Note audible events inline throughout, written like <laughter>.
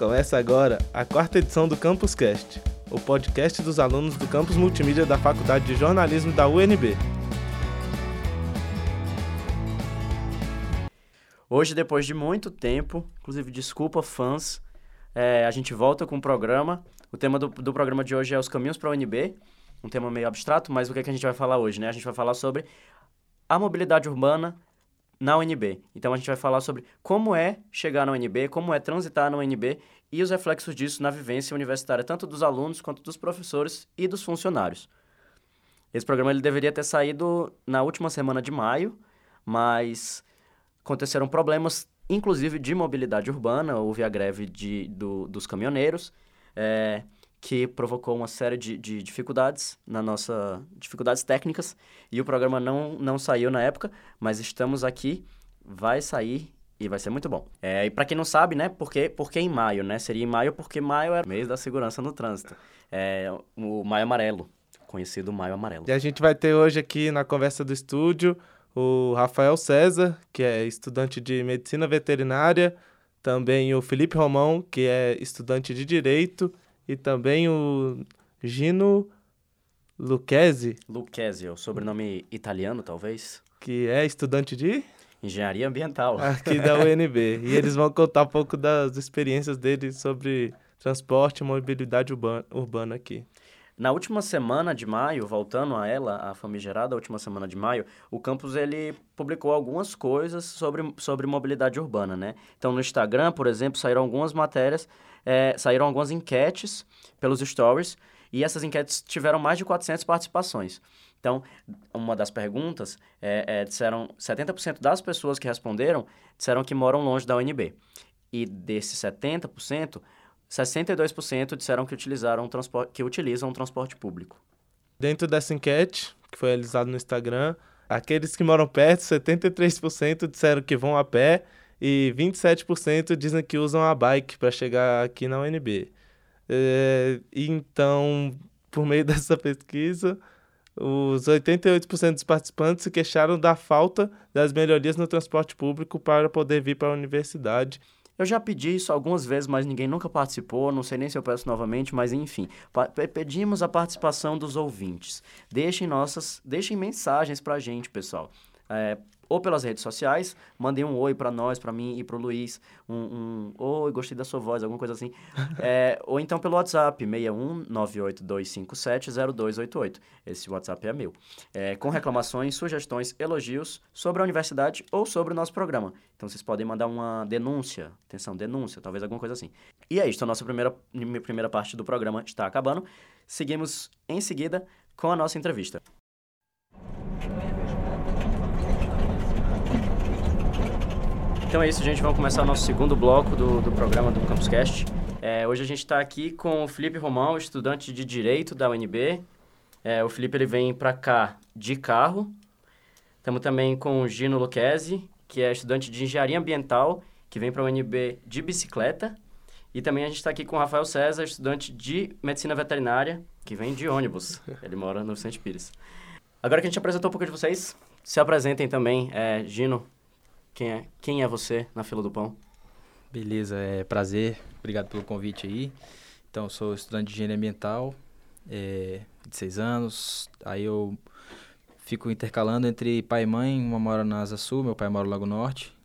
Começa agora a quarta edição do Campus Cast, o podcast dos alunos do campus multimídia da Faculdade de Jornalismo da UNB. Hoje, depois de muito tempo, inclusive desculpa fãs, é, a gente volta com o programa. O tema do, do programa de hoje é os caminhos para a UNB, um tema meio abstrato, mas o que, é que a gente vai falar hoje, né? A gente vai falar sobre a mobilidade urbana na UNB. Então a gente vai falar sobre como é chegar na UNB, como é transitar na UNB e os reflexos disso na vivência universitária, tanto dos alunos quanto dos professores e dos funcionários. Esse programa ele deveria ter saído na última semana de maio, mas aconteceram problemas, inclusive de mobilidade urbana, houve a greve de, do, dos caminhoneiros, é, que provocou uma série de, de dificuldades na nossa dificuldades técnicas e o programa não não saiu na época, mas estamos aqui, vai sair e vai ser muito bom. É, e para quem não sabe, né, por que, por que em maio, né? Seria em maio porque maio é o mês da segurança no trânsito. É o maio amarelo, conhecido maio amarelo. E a gente vai ter hoje aqui na conversa do estúdio o Rafael César, que é estudante de medicina veterinária, também o Felipe Romão, que é estudante de direito, e também o Gino Lucchesi. Lucchesi, o sobrenome italiano, talvez. Que é estudante de? Engenharia Ambiental. Aqui da <laughs> UNB. e eles vão contar um pouco das experiências deles sobre transporte e mobilidade urbana, urbana aqui. Na última semana de maio, voltando a ela, a famigerada última semana de maio, o campus ele publicou algumas coisas sobre, sobre mobilidade urbana, né? Então, no Instagram, por exemplo, saíram algumas matérias é, saíram algumas enquetes pelos stories e essas enquetes tiveram mais de 400 participações. Então, uma das perguntas, é, é, disseram 70% das pessoas que responderam disseram que moram longe da UNB. E desses 70%, 62% disseram que, utilizaram transporte, que utilizam o transporte público. Dentro dessa enquete, que foi realizada no Instagram, aqueles que moram perto, 73% disseram que vão a pé e 27% dizem que usam a bike para chegar aqui na UNB. É, então, por meio <laughs> dessa pesquisa, os 88% dos participantes se queixaram da falta das melhorias no transporte público para poder vir para a universidade. Eu já pedi isso algumas vezes, mas ninguém nunca participou. Não sei nem se eu peço novamente, mas enfim. Pedimos a participação dos ouvintes. Deixem nossas, deixem mensagens para a gente, pessoal. É, ou pelas redes sociais, mandem um oi para nós, para mim e para o Luiz, um, um oi, gostei da sua voz, alguma coisa assim. <laughs> é, ou então pelo WhatsApp, 61982570288. Esse WhatsApp é meu. É, com reclamações, sugestões, elogios sobre a universidade ou sobre o nosso programa. Então vocês podem mandar uma denúncia, atenção, denúncia, talvez alguma coisa assim. E é isso, a nossa primeira, primeira parte do programa está acabando. Seguimos em seguida com a nossa entrevista. Então é isso, gente. Vamos começar o nosso segundo bloco do, do programa do Campuscast. É, hoje a gente está aqui com o Felipe Romão, estudante de Direito da UNB. É, o Felipe ele vem para cá de carro. Estamos também com o Gino Lucchesi, que é estudante de Engenharia Ambiental, que vem para a UNB de bicicleta. E também a gente está aqui com o Rafael César, estudante de Medicina Veterinária, que vem de ônibus. <laughs> Ele mora no Vicente Pires. Agora que a gente apresentou um pouco de vocês, se apresentem também. É, Gino, quem é, quem é você na fila do pão? Beleza, é prazer. Obrigado pelo convite aí. Então, sou estudante de engenharia ambiental, é, de seis anos. Aí eu fico intercalando entre pai e mãe. Uma mora na Asa Sul, meu pai mora no Lago Norte.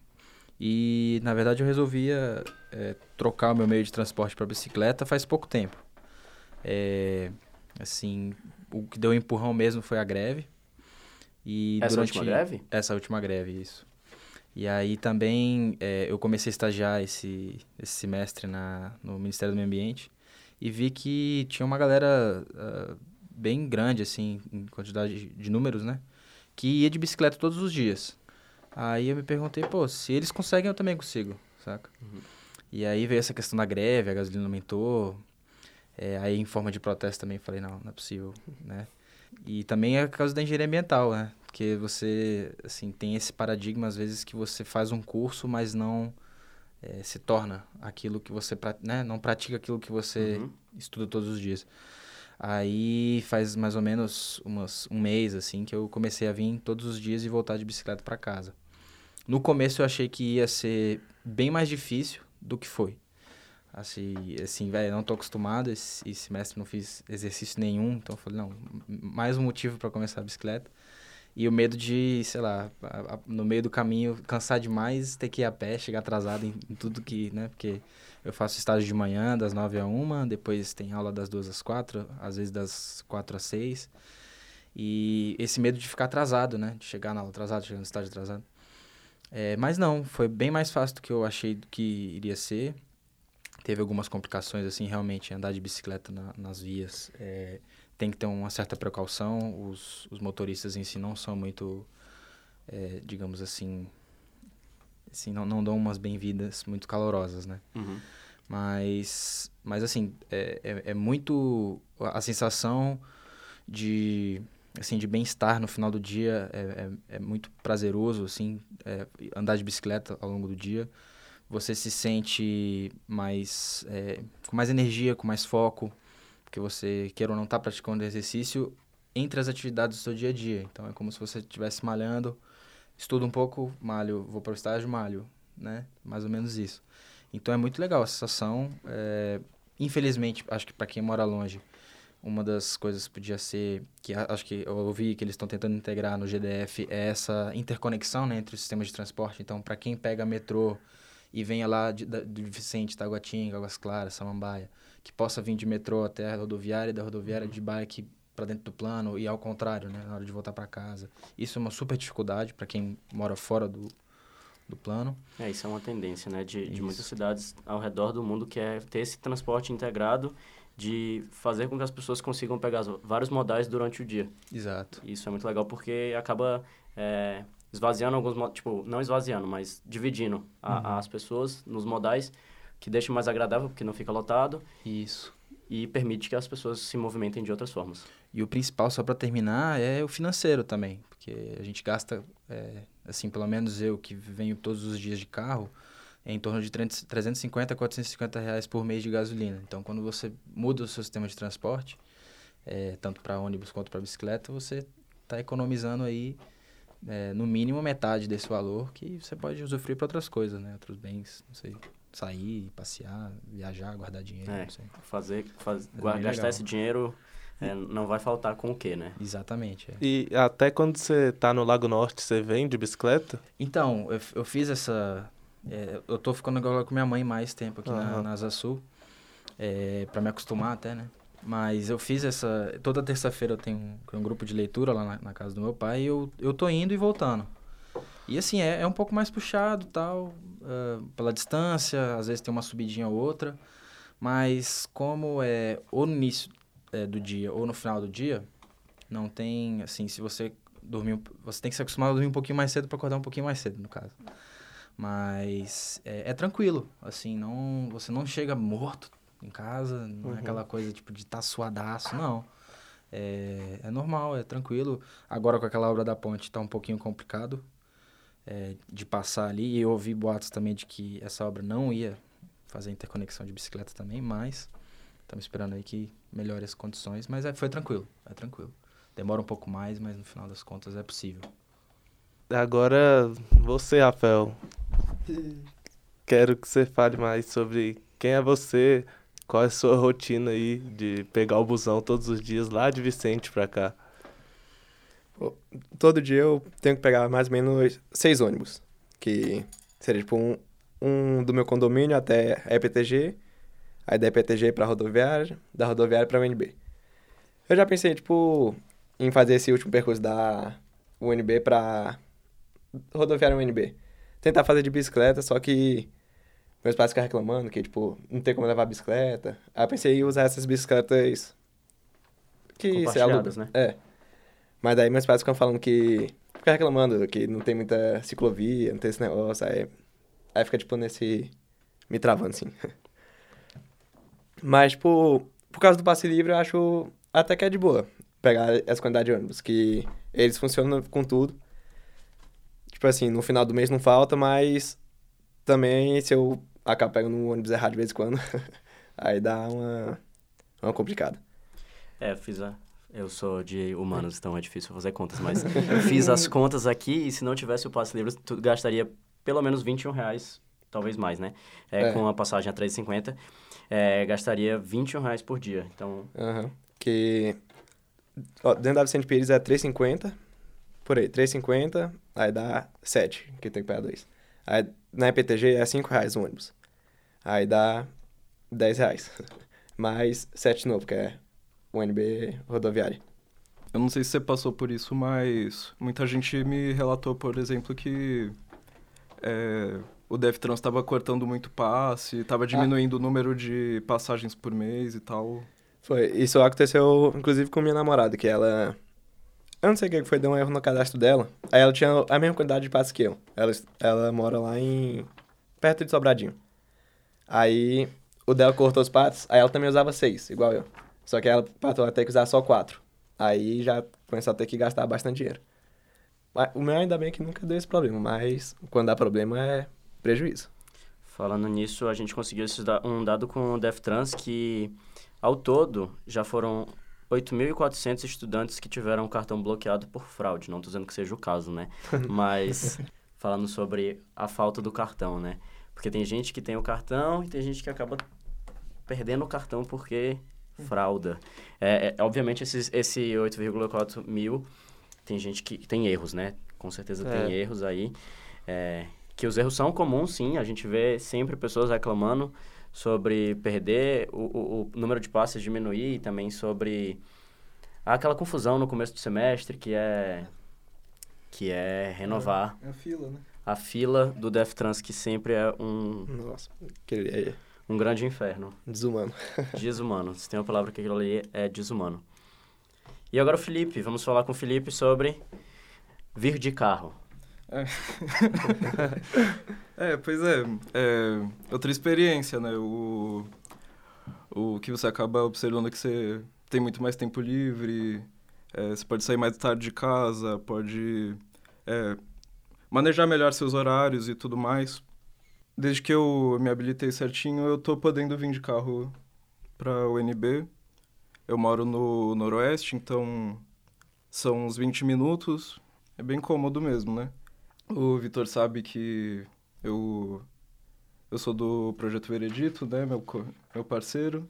E, na verdade, eu resolvia é, trocar o meu meio de transporte para bicicleta faz pouco tempo. É, assim, o que deu um empurrão mesmo foi a greve. E essa durante... última greve? Essa última greve, isso. E aí também é, eu comecei a estagiar esse, esse semestre na, no Ministério do Meio Ambiente e vi que tinha uma galera uh, bem grande, assim, em quantidade de números, né? Que ia de bicicleta todos os dias. Aí eu me perguntei, pô, se eles conseguem, eu também consigo, saca? Uhum. E aí veio essa questão da greve, a gasolina aumentou. É, aí em forma de protesto também falei, não, não é possível, né? E também é por causa da engenharia ambiental, né? Porque você, assim, tem esse paradigma, às vezes, que você faz um curso, mas não é, se torna aquilo que você, né? Não pratica aquilo que você uhum. estuda todos os dias. Aí faz mais ou menos umas, um mês, assim, que eu comecei a vir todos os dias e voltar de bicicleta para casa. No começo eu achei que ia ser bem mais difícil do que foi. Assim, assim velho, não tô acostumado, esse, esse semestre não fiz exercício nenhum, então eu falei, não, mais um motivo para começar a bicicleta. E o medo de, sei lá, no meio do caminho, cansar demais, ter que ir a pé, chegar atrasado em, em, tudo que, né? Porque eu faço estágio de manhã, das nove a uma, depois tem aula das duas às quatro, às vezes das quatro às seis. E esse medo de ficar atrasado, né? De chegar na aula atrasado, chegar no estágio atrasado. É, mas não, foi bem mais fácil do que eu achei que iria ser. Teve algumas complicações, assim, realmente, andar de bicicleta na, nas vias. É, tem que ter uma certa precaução. Os, os motoristas em si não são muito, é, digamos assim, assim não, não dão umas bem-vindas muito calorosas, né? Uhum. Mas, mas assim, é, é, é, muito a sensação de, assim, de bem-estar no final do dia é, é, é muito prazeroso, assim, é, andar de bicicleta ao longo do dia. Você se sente mais, é, com mais energia, com mais foco, porque você, queira ou não, está praticando exercício entre as atividades do seu dia a dia. Então, é como se você estivesse malhando, estudo um pouco, malho, vou para o estágio, malho, né? Mais ou menos isso. Então, é muito legal a sensação. É... Infelizmente, acho que para quem mora longe, uma das coisas podia ser, que acho que eu ouvi que eles estão tentando integrar no GDF, é essa interconexão né, entre os sistemas de transporte. Então, para quem pega metrô e venha lá de, de, Vicente, Taguatinga, Águas Claras, Samambaia, que possa vir de metrô até a rodoviária da rodoviária de bike para dentro do plano e ao contrário, né, na hora de voltar para casa. Isso é uma super dificuldade para quem mora fora do, do plano. É, isso é uma tendência, né, de, de muitas cidades ao redor do mundo que é ter esse transporte integrado de fazer com que as pessoas consigam pegar vários modais durante o dia. Exato. Isso é muito legal porque acaba é, esvaziando alguns, tipo, não esvaziando, mas dividindo a, uhum. as pessoas nos modais que deixa mais agradável, porque não fica lotado. Isso. E permite que as pessoas se movimentem de outras formas. E o principal, só para terminar, é o financeiro também. Porque a gente gasta, é, assim, pelo menos eu que venho todos os dias de carro, é em torno de 350 a 450 reais por mês de gasolina. Então, quando você muda o seu sistema de transporte, é, tanto para ônibus quanto para bicicleta, você está economizando aí é, no mínimo metade desse valor que você pode usufruir para outras coisas, né? Outros bens, não sei sair, passear, viajar, guardar dinheiro, é, não sei. Fazer, faz, é gastar legal. esse dinheiro é, não vai faltar com o quê, né? Exatamente. É. E até quando você tá no Lago Norte, você vem de bicicleta? Então, eu, eu fiz essa... É, eu tô ficando agora com minha mãe mais tempo aqui uhum. na, na Asa Sul, é, para me acostumar até, né? Mas eu fiz essa... Toda terça-feira eu tenho um, um, grupo de leitura lá na, na, casa do meu pai e eu, eu tô indo e voltando. E assim, é, é um pouco mais puxado tal, uh, pela distância, às vezes tem uma subidinha ou outra. Mas como é ou no início é, do dia ou no final do dia, não tem, assim, se você dormir... Você tem que se acostumar a dormir um pouquinho mais cedo para acordar um pouquinho mais cedo, no caso. Mas é, é, tranquilo, assim, não, você não chega morto em casa, não é uhum. é aquela coisa tipo de estar tá suadaço, não. É, é normal, é tranquilo. Agora com aquela obra da ponte está um pouquinho complicado, é, de passar ali. E eu ouvi boatos também de que essa obra não ia fazer interconexão de bicicleta também, mas estamos esperando aí que melhore as condições. Mas é, foi tranquilo, é tranquilo. Demora um pouco mais, mas no final das contas é possível. Agora, você, Rafael. Quero que você fale mais sobre quem é você, qual é a sua rotina aí de pegar o busão todos os dias lá de Vicente pra cá todo dia eu tenho que pegar mais ou menos seis ônibus. Que seria tipo um, um do meu condomínio até a EPTG, aí da EPTG pra rodoviária, da rodoviária pra UNB. Eu já pensei, tipo, em fazer esse último percurso da UNB pra rodoviária UNB. Tentar fazer de bicicleta, só que meus pais ficam reclamando que, tipo, não tem como levar bicicleta. Aí eu pensei em usar essas bicicletas que alugam. né? É. Mas daí meus pais ficam falando que. Fica reclamando que não tem muita ciclovia, não tem esse negócio. Aí, aí fica, tipo, nesse. Me travando, assim. <laughs> Mas, tipo, por causa do passe livre, eu acho até que é de boa pegar essa quantidade de ônibus. Que eles funcionam com tudo. Tipo assim, no final do mês não falta, mas também se eu acabo pegando um ônibus errado de vez em quando, <laughs> aí dá uma, uma complicada. É, fiz a, eu sou de humanos, então é difícil fazer contas, mas <laughs> eu fiz as contas aqui e se não tivesse o passe livre, tu gastaria pelo menos 21 reais, talvez mais, né? É, é. Com a passagem a 3,50. é, gastaria 21 reais por dia. Então, Aham. Que. Ó, dentro da Vicente Pires é 3,50. Por aí, 3,50. Aí dá 7, que tem que pagar 2. Aí na EPTG é 5 reais o ônibus. Aí dá 10 reais. <laughs> Mais 7 de novo, que é o NB rodoviário. Eu não sei se você passou por isso, mas muita gente me relatou, por exemplo, que é, o DevTrans estava cortando muito passe, estava diminuindo o número de passagens por mês e tal. Foi. Isso aconteceu, inclusive, com minha namorada, que ela. Eu não sei o que foi, deu um erro no cadastro dela. Aí ela tinha a mesma quantidade de passos que eu. Ela, ela mora lá em. perto de Sobradinho. Aí o dela cortou os patos, aí ela também usava seis, igual eu. Só que ela passou a ter que usar só quatro. Aí já começou a ter que gastar bastante dinheiro. O meu ainda bem que nunca deu esse problema, mas quando dá problema é prejuízo. falando nisso, a gente conseguiu um dado com o DevTrans que, ao todo, já foram 8.400 estudantes que tiveram o cartão bloqueado por fraude. Não estou dizendo que seja o caso, né? <laughs> Mas falando sobre a falta do cartão, né? Porque tem gente que tem o cartão e tem gente que acaba perdendo o cartão porque frauda. É, é, obviamente, esses, esse 8,4 mil tem gente que tem erros, né? Com certeza tem É. erros aí. É, que os erros são comuns, sim. A gente vê sempre pessoas reclamando sobre perder, o, o, o número de passes diminuir e também sobre aquela confusão no começo do semestre que é que é renovar É a fila, né? a fila do DevTrans, que sempre é um, Nossa, aquele é um grande inferno. desumano. <laughs> Desumano. Se tem uma palavra que aquilo ali é desumano. E agora o Felipe. Vamos falar com o Felipe sobre vir de carro. <laughs> É, pois é, é outra experiência, né? O, o que você acaba observando é que você tem muito mais tempo livre, é, você pode sair mais tarde de casa, pode é, manejar melhor seus horários e tudo mais. Desde que eu me habilitei certinho, eu tô podendo vir de carro para o UNB. Eu moro no Noroeste, então são uns 20 minutos. É bem cômodo mesmo, né? O Vitor sabe que eu, eu sou do Projeto Veredito, né, meu, meu parceiro,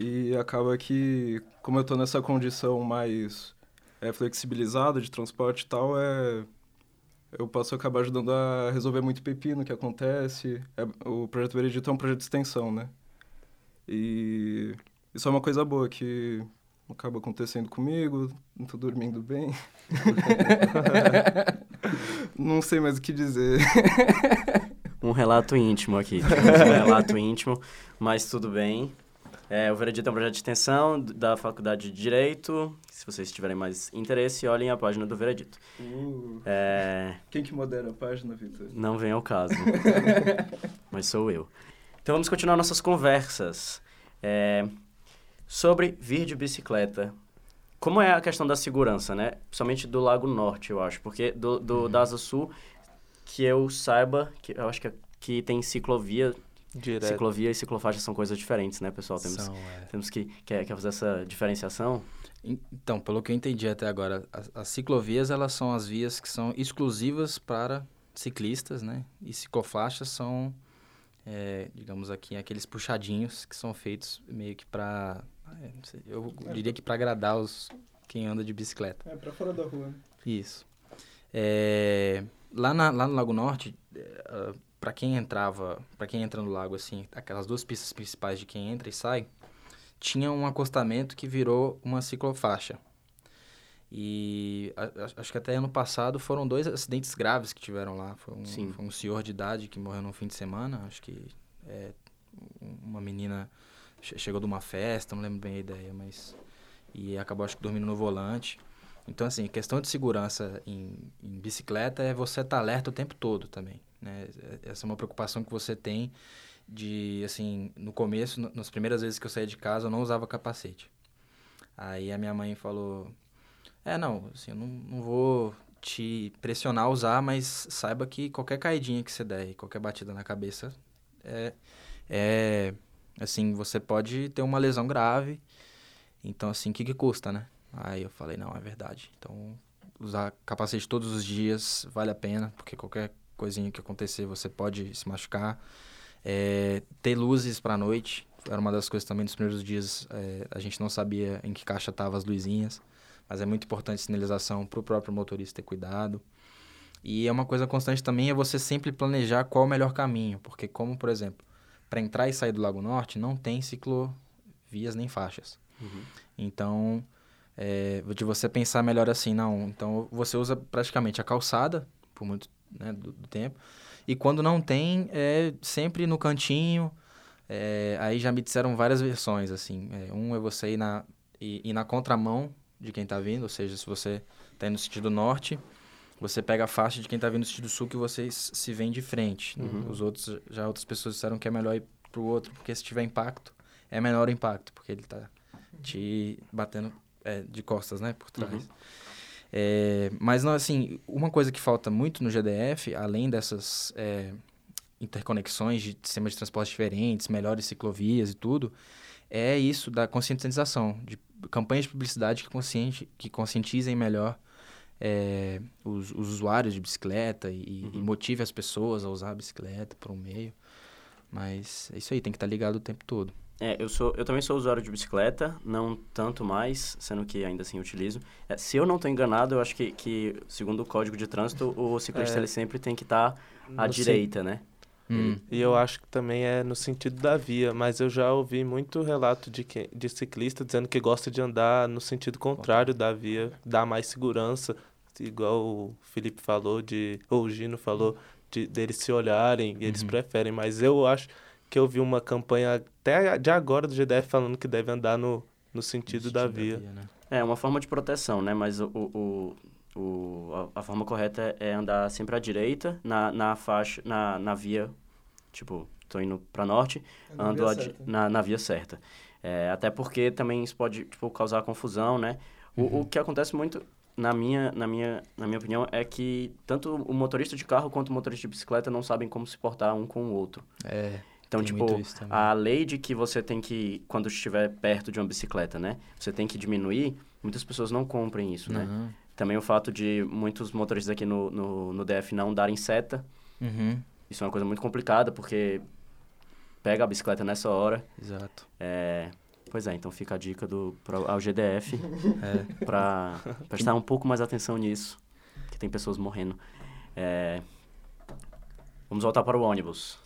e acaba que, como eu tô nessa condição mais é, flexibilizada de transporte e tal, é, eu posso acabar ajudando a resolver muito pepino que acontece. É, o Projeto Veredito é um projeto de extensão, né? E isso é uma coisa boa que acaba acontecendo comigo, não tô dormindo bem. <laughs> não sei mais o que dizer. Um relato íntimo aqui. um relato íntimo, mas tudo bem. É, o Veredito é um projeto de extensão da Faculdade de Direito. Se vocês tiverem mais interesse, olhem a página do Veredito. É, Quem que modera a página, Vitor? não vem ao caso. <laughs> mas sou eu. Então vamos continuar nossas conversas. É, sobre vir de bicicleta. Como é a questão da segurança, né? Principalmente do Lago Norte, eu acho. Porque do, do da Asa Sul, que eu saiba, que eu acho que, que tem ciclovia. Direto. Ciclovia e ciclofaixa são coisas diferentes, né, pessoal? Temos, São, é. temos que... Quer, quer fazer essa diferenciação? En- Então, pelo que eu entendi até agora, as, as ciclovias elas são as vias que são exclusivas para ciclistas, né? E ciclofaixas são, é, digamos aqui, aqueles puxadinhos que são feitos meio que para, eu diria que para agradar os quem anda de bicicleta. É, pra fora da rua. né? Isso. É, lá, na- lá no Lago Norte, para quem entrava, para quem entra no lago assim, aquelas duas pistas principais de quem entra e sai, tinha um acostamento que virou uma ciclofaixa. E a- a- acho que até ano passado foram dois acidentes graves que tiveram lá. Foi um, foi um senhor de idade que morreu no fim de semana. Acho que é, um- uma menina che- chegou de uma festa, não lembro bem a ideia, mas. E acabou, acho que, dormindo no volante. Então, assim, questão de segurança em, em bicicleta é você estar alerta o tempo todo também, né? Essa é uma preocupação que você tem de, assim, no começo, no- nas primeiras vezes que eu saía de casa, eu não usava capacete. Aí a minha mãe falou, é, não, assim, eu não, não vou te pressionar a usar, mas saiba que qualquer caidinha que você der qualquer batida na cabeça é, é, assim, você pode ter uma lesão grave. Então, assim, o que que custa, né? Aí eu falei, não, é verdade. Então, usar capacete todos os dias vale a pena, porque qualquer coisinha que acontecer você pode se machucar. É, ter luzes pra noite era uma das coisas também dos primeiros dias. É, a gente não sabia em que caixa estavam as luzinhas, mas é muito importante sinalização para o próprio motorista ter cuidado. E é uma coisa constante também é você sempre planejar qual o melhor caminho, porque como, por exemplo, para entrar e sair do Lago Norte não tem ciclovias nem faixas. Uhum. Então, é, de você pensar melhor assim, não. Então, você usa praticamente a calçada por muito né, do, do tempo. E quando não tem, é sempre no cantinho. É, aí já me disseram várias versões, assim. É, um é você ir na, ir, ir na contramão de quem está vindo, ou seja, se você está indo no sentido norte, você pega a faixa de quem está vindo no sentido sul que vocês se vêm de frente. Uhum. Os outros, já outras pessoas disseram que é melhor ir para o outro, porque se tiver impacto, é menor o impacto, porque ele está te batendo é, de costas, né, por trás. Uhum. É, mas, não, assim, uma coisa que falta muito no GDF, além dessas é, interconexões de sistemas de transporte diferentes, melhores ciclovias e tudo, é isso da conscientização, de campanhas de publicidade que, consciente, que conscientizem melhor é, os, os, usuários de bicicleta e, Uhum. e motive as pessoas a usar a bicicleta por um meio. Mas é isso aí, tem que estar ligado o tempo todo. É, eu, sou, eu também sou usuário de bicicleta, não tanto mais, sendo que ainda assim utilizo. É, se eu não estou enganado, eu acho que, que, segundo o Código de Trânsito, o ciclista É. ele sempre tem que estar à No direita, né? Hum. E eu acho que também é no sentido da via, mas eu já ouvi muito relato de, que, de ciclista dizendo que gosta de andar no sentido contrário da via, dá mais segurança, igual o Felipe falou, de, ou o Gino falou, de, deles se olharem, e eles Uhum. preferem, mas eu acho que eu vi uma campanha até de agora do GDF falando que deve andar no, no sentido, da via. né? É uma forma de proteção, né? Mas o, o, o, a, a forma correta é andar sempre à direita, na, na faixa, na, na via, tipo, tô indo para norte, na ando via di- na, na via certa. É, até porque também isso pode tipo, causar confusão, né? O, o que acontece muito, na minha, na, minha, na minha opinião, é que tanto o motorista de carro quanto o motorista de bicicleta não sabem como se portar um com o outro. É, Então, tem tipo, a lei de que você tem que, quando estiver perto de uma bicicleta, né? Você tem que diminuir, muitas pessoas não comprem isso, né? Uhum. Também o fato de muitos motoristas aqui no, no, no DF não darem seta. Uhum. Isso é uma coisa muito complicada, porque pega a bicicleta nessa hora. Exato. É... Pois é, então fica a dica do, pro, ao GDF <laughs> É. para prestar um pouco mais atenção nisso, que tem pessoas morrendo. É... Vamos voltar para o ônibus.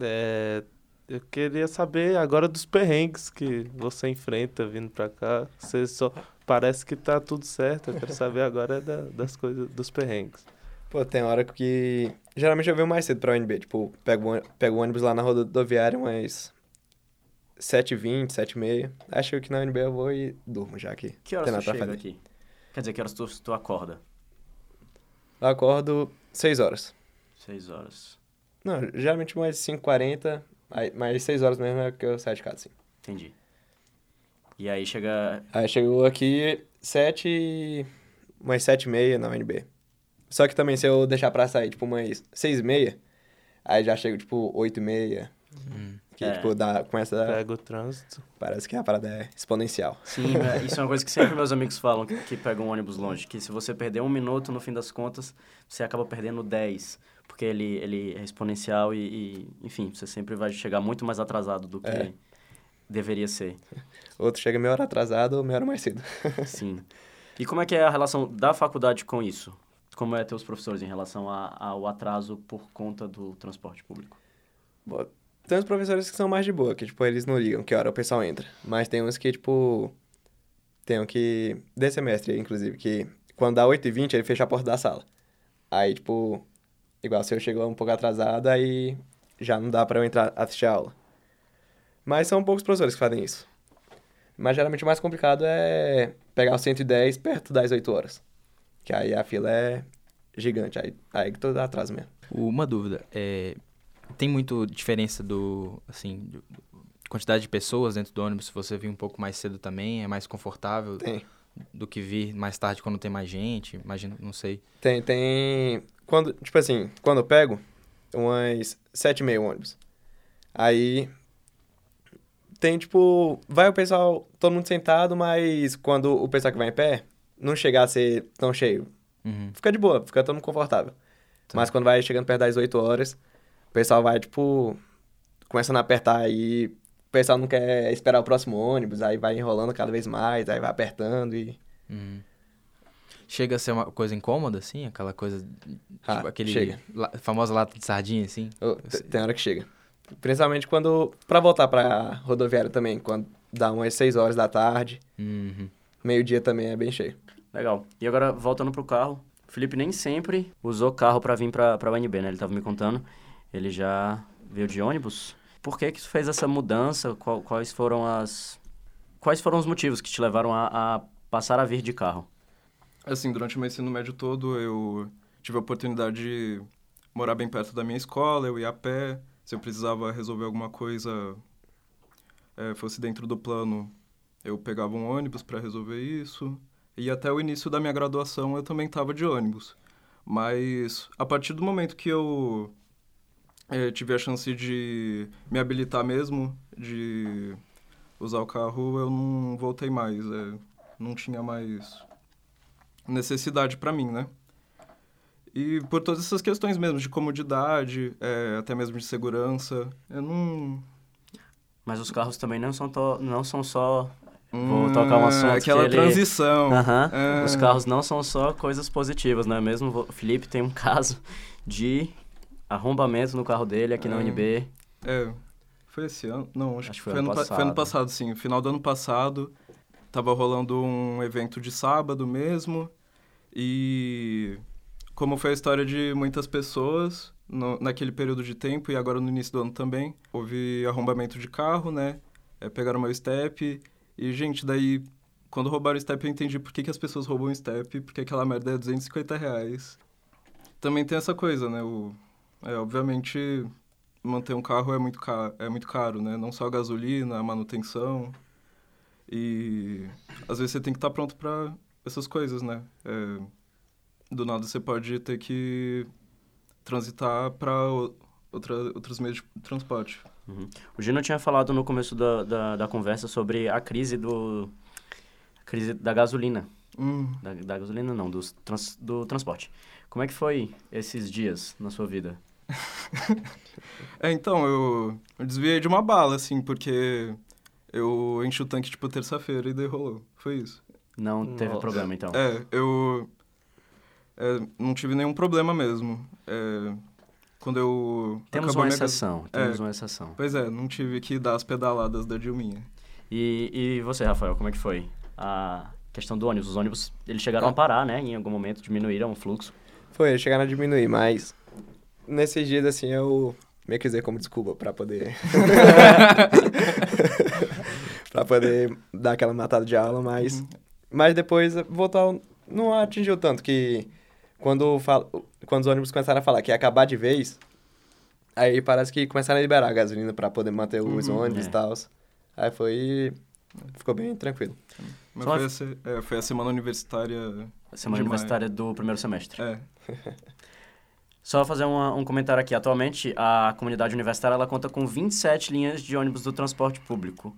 É, eu queria saber agora dos perrengues que você enfrenta vindo pra cá. Você só parece que tá tudo certo. Eu quero saber agora da- das coisas dos perrengues. Pô, tem hora que. Geralmente eu venho mais cedo pra UNB. Tipo, pego, o pego o ônibus lá na rodoviária umas 7h20, 7h30. Acho que na UNB eu vou e durmo já aqui. Que horas pra chega aqui? Quer dizer, que horas tu, tu acorda? Eu acordo 6 horas. Seis horas. Não, geralmente umas 5h40, aí- mas 6 horas mesmo é que eu saio de casa, assim. Entendi. E aí chega... Aí chegou aqui 7 e... umas 7h30 na UNB. Só que também se eu deixar pra sair, tipo, umas 6h30, aí já chego, tipo, 8h30. Hum. Que, É. tipo, dá, começa a... Pega o trânsito. Parece que a parada é exponencial. Sim, é, isso é uma coisa que sempre meus amigos falam, que, que pegam um ônibus longe. Que se você perder um minuto, no fim das contas, você acaba perdendo 10. Porque ele, ele é exponencial e, e, enfim, você sempre vai chegar muito mais atrasado do que É. deveria ser. <laughs> Outro chega meia hora atrasado ou meia hora mais cedo. <laughs> Sim. E como é que é a relação da faculdade com isso? Como é ter os professores em relação a- ao atraso por conta do transporte público? Bom, tem uns professores que são mais de boa, que, tipo, eles não ligam que hora o pessoal entra. Mas tem uns que, tipo... Tem um que... Desse semestre, inclusive, que quando dá 8h20, ele fecha a porta da sala. Aí, tipo... Igual, se eu chego um pouco atrasado, aí já não dá pra eu entrar assistir a aula. Mas são poucos professores que fazem isso. Mas geralmente o mais complicado é pegar o 110 perto das 8 horas. Que aí a fila é gigante, aí, aí que todo atraso mesmo. Uma dúvida, é, tem muito diferença do, assim, do- quantidade de pessoas dentro do ônibus, se você vir um pouco mais cedo também, é mais confortável Tem. do que vir mais tarde quando tem mais gente, imagino, não sei. Tem, tem. Quando, tipo assim, quando eu pego, umas sete e meia ônibus. Aí. Tem, tipo. Vai o pessoal, todo mundo sentado, mas quando o pessoal que vai em pé, não chegar a ser tão cheio. Uhum. Fica de boa, fica todo mundo confortável. Tá. Mas quando vai chegando perto das 8 horas, o pessoal vai, tipo. começando a apertar aí, o pessoal não quer esperar o próximo ônibus, aí vai enrolando cada vez mais, aí vai apertando e... Uhum. Chega a ser uma coisa incômoda, assim? Aquela coisa. Tipo, Ah, aquele. chega. La, famosa lata de sardinha, assim? Te- Tem hora que chega. Principalmente quando... Pra voltar pra rodoviária também, quando dá umas 6 horas da tarde, Uhum. meio-dia também é bem cheio. Legal. E agora, voltando pro carro, o Felipe nem sempre usou carro pra vir pra, pra UNB, né? Ele tava me contando. Ele já veio de ônibus. Por que que tu fez essa mudança? Qual- quais foram as... Quais foram os motivos que te levaram a, a passar a vir de carro? Assim, durante o meu ensino médio todo, eu tive a oportunidade de morar bem perto da minha escola, eu ia a pé. Se eu precisava resolver alguma coisa, eh, fosse dentro do plano, eu pegava um ônibus para resolver isso. E até o início da minha graduação eu também estava de ônibus. Mas a partir do momento que eu eh, tive a chance de me habilitar mesmo, de usar o carro, eu não voltei mais. eh, não tinha mais necessidade para mim, né? E por todas essas questões mesmo, de comodidade, é, até mesmo de segurança, eu não... Mas os carros também não são, to- não são só... Vou tocar um assunto Aquela que ele- transição. É. Os carros não são só coisas positivas, não é mesmo? O Felipe tem um <laughs> caso de arrombamento no carro dele aqui na É. UNB. É, foi esse ano? Não, acho, Acho que foi, ano, pa- foi ano passado, sim. Final do ano passado, tava rolando um evento de sábado mesmo, e como foi a história de muitas pessoas no- naquele período de tempo e agora no início do ano também, houve arrombamento de carro, né? É, pegaram meu step, e, gente, daí, quando roubaram o step, eu entendi por que, que as pessoas roubam o step, porque aquela merda é 250 reais. Também tem essa coisa, né? O, é, obviamente, manter um carro é muito, caro, é muito caro, né? Não só a gasolina, a manutenção. E às vezes você tem que estar pronto para essas coisas, né? É, do nada você pode ter que transitar para outra, outros meios de transporte. O Gino tinha falado no começo da, da, da conversa sobre a crise do... a crise da gasolina. Hum, Da, da gasolina não, dos trans, do transporte. Como é que foi esses dias na sua vida? <laughs> É, então, eu, eu desviei de uma bala, assim, porque eu enchi o tanque, tipo, terça-feira e daí rolou. Foi isso. Não teve Nossa. problema, então? É, eu é, não tive nenhum problema mesmo. É, quando eu... Temos uma minha exceção, É. temos uma exceção. Pois é, não tive que dar as pedaladas da Dilminha. E, e você, Rafael, como é que foi? A questão do ônibus. Os ônibus, eles chegaram a parar, né? Em algum momento diminuíram o fluxo. Foi, eles chegaram a diminuir, mas nesses dias, assim, eu meio que usei como desculpa pra poder... <laughs> <laughs> pra poder dar aquela matada de aula, mas... Uhum. Mas depois voltou... ao- Não atingiu tanto que... Quando, fal... quando os ônibus começaram a falar que ia acabar de vez, aí parece que começaram a liberar a gasolina pra poder manter os Uhum. ônibus É. e tal. Aí foi... Ficou bem tranquilo. Mas foi a, se- é, foi a semana universitária... A semana universitária do primeiro semestre. É, <laughs> Só fazer uma- um comentário aqui. Atualmente, a comunidade universitária ela conta com 27 linhas de ônibus do transporte público.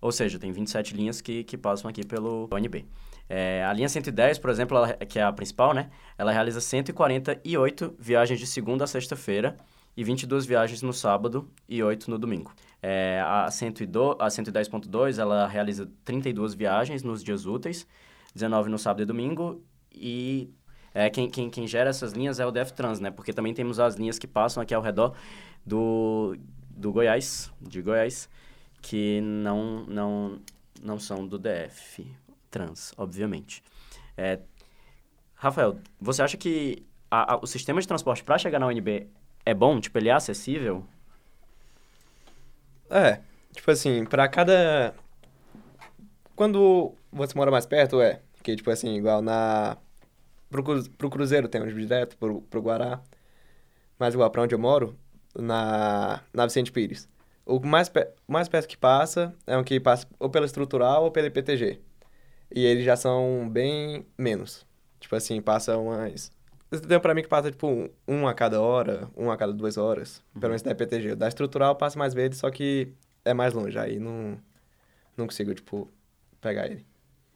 Ou seja, tem 27 linhas que, que passam aqui pelo ONB. É, a linha 110, por exemplo, ela- que é a principal, né? Ela realiza 148 viagens de segunda a sexta-feira e 22 viagens no sábado e 8 no domingo. É, a, 102 a 110.2, ela realiza 32 viagens nos dias úteis, 19 no sábado e domingo e é, quem, quem, quem gera essas linhas é o DefTrans, né? Porque também temos as linhas que passam aqui ao redor do, do Goiás, de Goiás, que não, não, não são do DF Trans, obviamente. É, Rafael, você acha que a- a- o sistema de transporte para chegar na UNB é bom? Tipo, ele é acessível? É, tipo assim, pra cada. Quando você mora mais perto, é. Que, tipo assim, igual na. Pro, pro Cruzeiro tem ônibus direto, pro, pro Guará. Mas igual pra onde eu moro, na, na Vicente Pires. O mais, pe- mais perto que passa é um que passa ou pela estrutural ou pela IPTG. E eles já são bem menos. Tipo assim, passa umas. Tem pra mim que passa, tipo, um, um a cada hora, um a cada duas horas. Pelo menos da IPTG. Da estrutural passa mais vezes, só que é mais longe. Aí não, não consigo, tipo, pegar ele.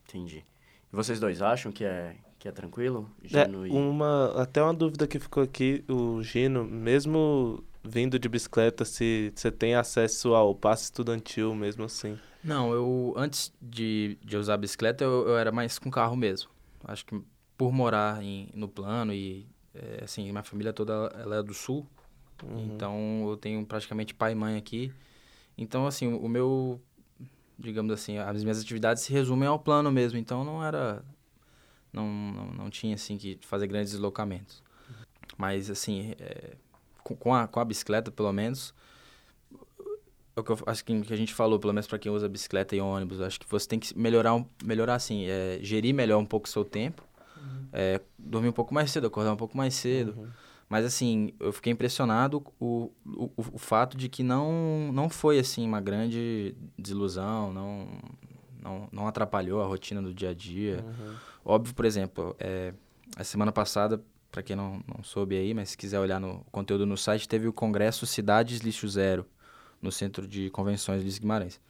Entendi. E vocês dois acham que é, que é tranquilo? É, Gino e... uma, até uma dúvida que ficou aqui, o Gino, mesmo vindo de bicicleta, se você tem acesso ao passe estudantil mesmo assim. Não, eu antes de, de usar a bicicleta, eu, eu era mais com carro mesmo. Acho que por morar em, no plano e, é, assim, minha família toda ela é do sul, Uhum. então eu tenho praticamente pai e mãe aqui. Então, assim, o meu, digamos assim, as minhas atividades se resumem ao plano mesmo, então não era, não, não, não tinha, assim, que fazer grandes deslocamentos. Mas, assim, é, com, a, com a bicicleta, pelo menos, é o que eu acho que, que a gente falou, pelo menos para quem usa bicicleta e ônibus, acho que você tem que melhorar, um- melhorar assim, é, gerir melhor um pouco o seu tempo, é, dormir um pouco mais cedo, acordar um pouco mais cedo. Uhum. Mas assim, eu fiquei impressionado o, o, o fato de que não, não foi assim uma grande desilusão, não, não, não atrapalhou a rotina do dia a dia. Uhum. Óbvio, por exemplo, é, a semana passada, para quem não, não soube aí, mas se quiser olhar no conteúdo no site, teve o congresso Cidades Lixo Zero, no Centro de Convenções Luiz Guimarães.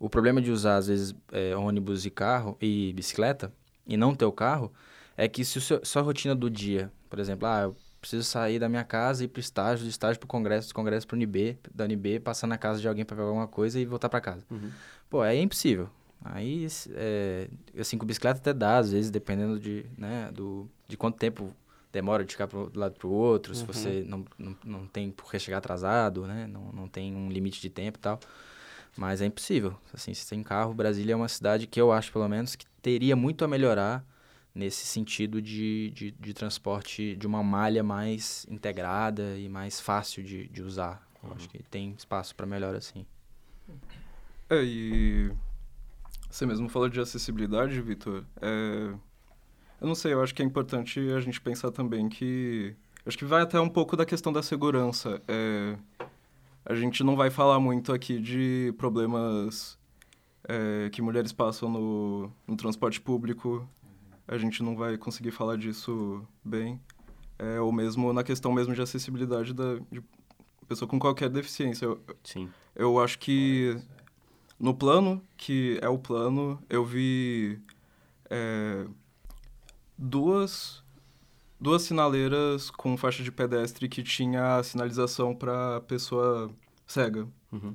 O problema de usar, às vezes, é, ônibus e carro e bicicleta, e não ter o carro, é que se o seu, sua rotina do dia, por exemplo, ah, eu preciso sair da minha casa e ir pro estágio, do estágio pro congresso, do congresso pro UNB, da UNB, passar na casa de alguém para pegar alguma coisa e voltar para casa. Uhum. Pô, aí é impossível. Aí, é, assim, com bicicleta até dá, às vezes, dependendo de, né, do, de quanto tempo demora de ficar pro lado pro outro, se Uhum. você não, não, não tem por que chegar atrasado, né, não, não tem um limite de tempo e tal. Mas é impossível. Assim, se tem carro, Brasília é uma cidade que eu acho, pelo menos, que teria muito a melhorar nesse sentido de, de, de transporte de uma malha mais integrada e mais fácil de, de usar. Eu acho que tem espaço para melhor assim. É, e você mesmo falou de acessibilidade, Vitor. É, eu não sei, eu acho que é importante a gente pensar também que. Acho que vai até um pouco da questão da segurança. É, a gente não vai falar muito aqui de problemas é, que mulheres passam no, no transporte público. A gente não vai conseguir falar disso bem. É, ou mesmo na questão mesmo de acessibilidade da de pessoa com qualquer deficiência. Eu, Sim. eu acho que no plano, que é o plano, eu vi é, duas, duas sinaleiras com faixa de pedestre que tinha sinalização para pessoa cega. Uhum.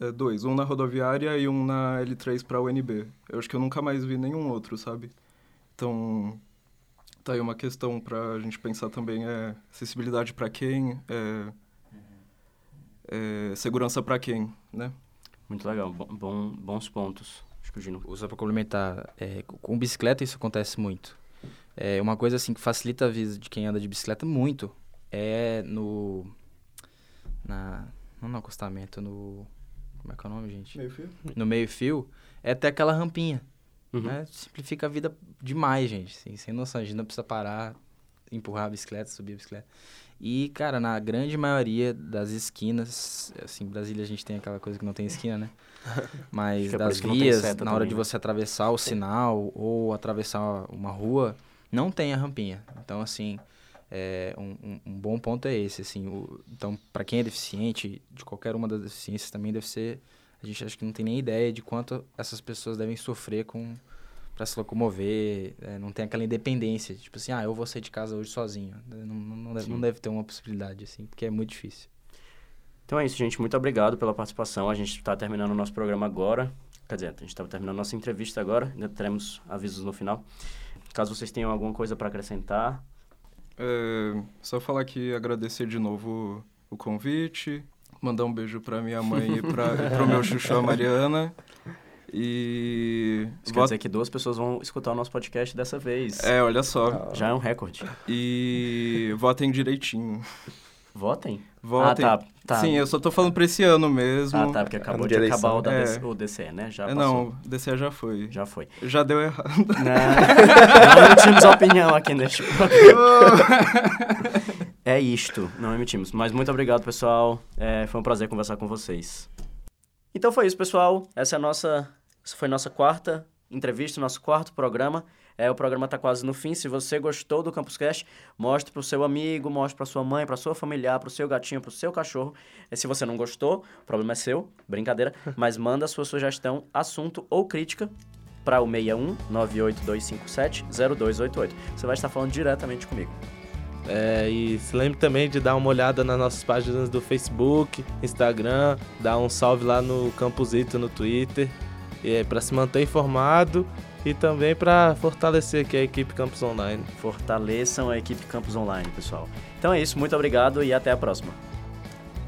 É, dois, um na rodoviária e um na L3 para UNB. Eu acho que eu nunca mais vi nenhum outro, sabe? Então, tá aí uma questão para a gente pensar também, é acessibilidade para quem, é, é, segurança para quem, né? Muito legal. Bom, bom- bons pontos. Acho que o Gino. Só para complementar, é, com bicicleta isso acontece muito. É, uma coisa assim que facilita a vida de quem anda de bicicleta muito é no. Na, não no acostamento, no. Como é que é o nome, gente? Meio fio? No meio-fio, é ter aquela rampinha. Uhum. né? Simplifica a vida demais, gente. Assim, sem noção. A gente não precisa parar, empurrar a bicicleta, subir a bicicleta. E, cara, na grande maioria das esquinas, assim, em Brasília a gente tem aquela coisa que não tem esquina, né? <laughs> Mas é das vias, na hora também, de né? você atravessar o sinal ou atravessar uma rua, não tem a rampinha. Então, assim, é, um, um- bom ponto é esse, assim. o- então, para quem é deficiente, de qualquer uma das deficiências também deve ser... A gente acho que não tem nem ideia de quanto essas pessoas devem sofrer com para se locomover, é, não tem aquela independência, tipo assim, ah, eu vou sair de casa hoje sozinho. Não, não, deve, não deve ter uma possibilidade, assim, porque é muito difícil. Então é isso, gente. Muito obrigado pela participação. A gente está terminando o nosso programa agora. Quer dizer, a gente está terminando a nossa entrevista agora. Ainda teremos avisos no final. Caso vocês tenham alguma coisa para acrescentar. É, só falar aqui, agradecer de novo o convite, mandar um beijo pra minha mãe e, e <laughs> pro meu chuchu, a Mariana. E. Isso quer dizer que duas pessoas vão escutar o nosso podcast dessa vez. É, olha só. Já é um recorde. E votem direitinho. Votem. Votem. Ah, tá. tá. Sim, eu só tô falando pra esse ano mesmo. Ah, tá, porque acabou Ano de de acabar o, da. DC, o DCE, né? Já É, passou. não, DCE já foi. Já foi. Já deu errado. Não, <laughs> não emitimos opinião aqui neste. <laughs> É isto, não emitimos. Mas muito obrigado, pessoal. É, foi um prazer conversar com vocês. Então foi isso, pessoal. Essa é a nossa, essa foi a nossa quarta entrevista, nosso quarto programa. É, o programa está quase no fim. Se você gostou do Campus Cast, mostre para o seu amigo, mostre para sua mãe, para sua familiar, para o seu gatinho, para o seu cachorro. E se você não gostou, o problema é seu, brincadeira. <laughs> Mas manda a sua sugestão, assunto ou crítica para o 61 98257 0288. Você vai estar falando diretamente comigo. É, e se lembre também de dar uma olhada nas nossas páginas do Facebook, Instagram, dar um salve lá no Campusito no Twitter, é, para se manter informado e também para fortalecer aqui a equipe Campus Online. Fortaleçam a equipe Campus Online, pessoal. Então é isso, muito obrigado e até a próxima.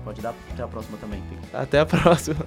Pode dar até a próxima também. Até a próxima.